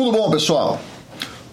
Tudo bom, pessoal?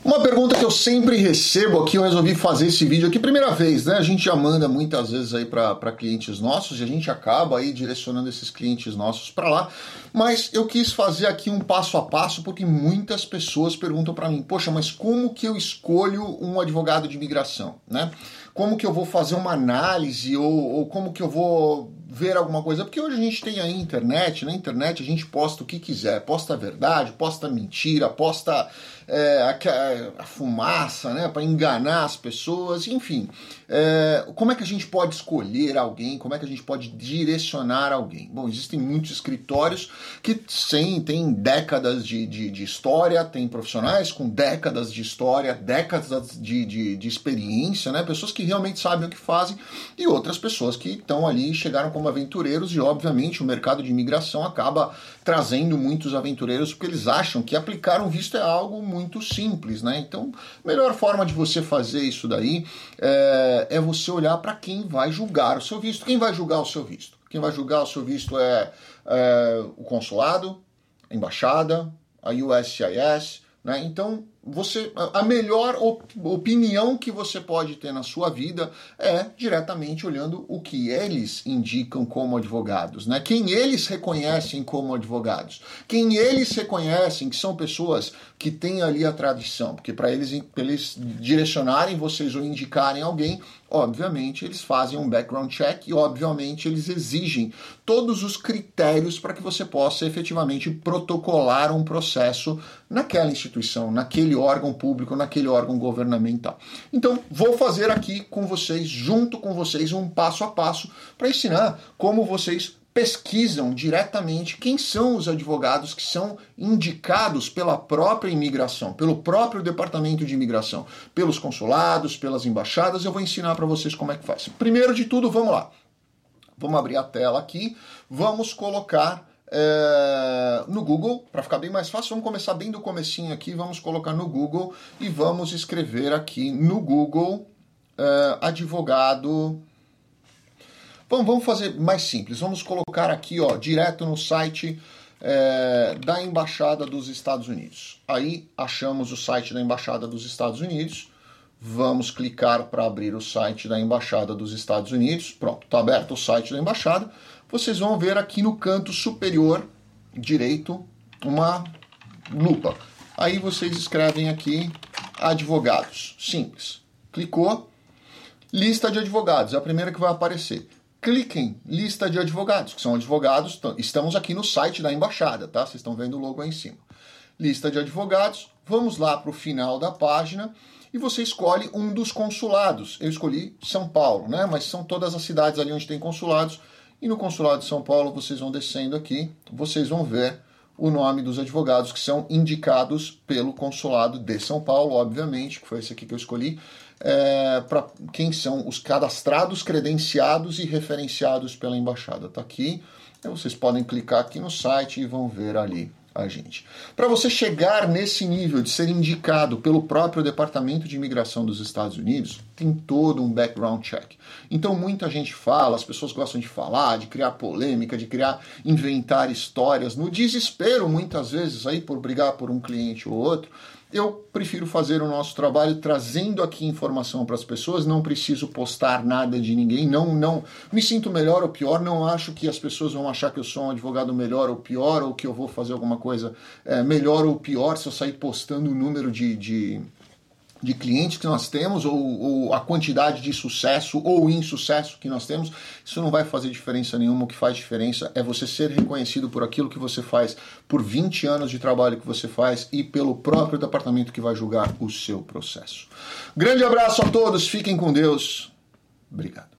Uma pergunta que eu sempre recebo aqui, eu resolvi fazer esse vídeo aqui, primeira vez, né? A gente já manda muitas vezes aí para clientes nossos e a gente acaba aí direcionando esses clientes nossos para lá, mas eu quis fazer aqui um passo a passo porque muitas pessoas perguntam para mim, poxa, mas como que eu escolho um advogado de imigração, né? Como que eu vou fazer uma análise ou, ou como que eu vou ver alguma coisa, porque hoje a gente tem a internet, na internet a gente posta o que quiser, posta a verdade, posta mentira, posta é, a, a, fumaça, né, para enganar as pessoas, enfim. É, como é que a gente pode escolher alguém? Como é que a gente pode direcionar alguém? Bom, existem muitos escritórios que sim, têm décadas de, de, de história, tem profissionais com décadas de história, décadas de, de, de experiência, né, pessoas que realmente sabem o que fazem e outras pessoas que estão ali chegaram como aventureiros e, obviamente, o mercado de imigração acaba trazendo muitos aventureiros porque eles acham que aplicar um visto é algo muito simples, né? Então, a melhor forma de você fazer isso daí é, é você olhar para quem vai julgar o seu visto. Quem vai julgar o seu visto? Quem vai julgar o seu visto é, é o consulado, a embaixada, a USCIS, né? Então, você a melhor opinião que você pode ter na sua vida é diretamente olhando o que eles indicam como advogados, né? Quem eles reconhecem como advogados, quem eles reconhecem que são pessoas que têm ali a tradição, porque para eles, eles direcionarem vocês ou indicarem alguém, obviamente eles fazem um background check e obviamente eles exigem todos os critérios para que você possa efetivamente protocolar um processo naquela instituição, naquele órgão público, naquele órgão governamental. Então, vou fazer aqui com vocês, junto com vocês, um passo a passo para ensinar como vocês pesquisam diretamente quem são os advogados que são indicados pela própria imigração, pelo próprio departamento de imigração, pelos consulados, pelas embaixadas. Eu vou ensinar para vocês como é que faz. Primeiro de tudo, vamos lá. Vamos abrir a tela aqui, vamos colocar é, no Google, para ficar bem mais fácil, vamos começar bem do comecinho aqui, vamos colocar no Google e vamos escrever aqui no Google é, advogado. Bom, vamos fazer mais simples, vamos colocar aqui ó, direto no site é, da Embaixada dos Estados Unidos. Aí achamos o site da Embaixada dos Estados Unidos, vamos clicar para abrir o site da Embaixada dos Estados Unidos. Pronto, está aberto o site da Embaixada vocês vão ver aqui no canto superior direito uma lupa. Aí vocês escrevem aqui advogados. Simples. Clicou, lista de advogados, é a primeira que vai aparecer. Cliquem lista de advogados, que são advogados, estamos aqui no site da embaixada, tá? Vocês estão vendo o logo aí em cima. Lista de advogados, vamos lá para o final da página e você escolhe um dos consulados. Eu escolhi São Paulo, né? Mas são todas as cidades ali onde tem consulados e no Consulado de São Paulo, vocês vão descendo aqui, vocês vão ver o nome dos advogados que são indicados pelo Consulado de São Paulo, obviamente, que foi esse aqui que eu escolhi, é, para quem são os cadastrados, credenciados e referenciados pela embaixada. Está aqui. Então, vocês podem clicar aqui no site e vão ver ali a gente. Para você chegar nesse nível de ser indicado pelo próprio Departamento de Imigração dos Estados Unidos, tem todo um background check. Então muita gente fala, as pessoas gostam de falar, de criar polêmica, de criar, inventar histórias, no desespero muitas vezes aí por brigar por um cliente ou outro, eu prefiro fazer o nosso trabalho trazendo aqui informação para as pessoas, não preciso postar nada de ninguém, não não me sinto melhor ou pior, não acho que as pessoas vão achar que eu sou um advogado melhor ou pior, ou que eu vou fazer alguma coisa é, melhor ou pior se eu sair postando o número de, de de clientes que nós temos, ou, ou, a quantidade de sucesso ou insucesso que nós temos, isso não vai fazer diferença nenhuma. O que faz diferença é você ser reconhecido por aquilo que você faz, por 20 anos de trabalho que você faz e pelo próprio departamento que vai julgar o seu processo. Grande abraço a todos, fiquem com Deus. Obrigado.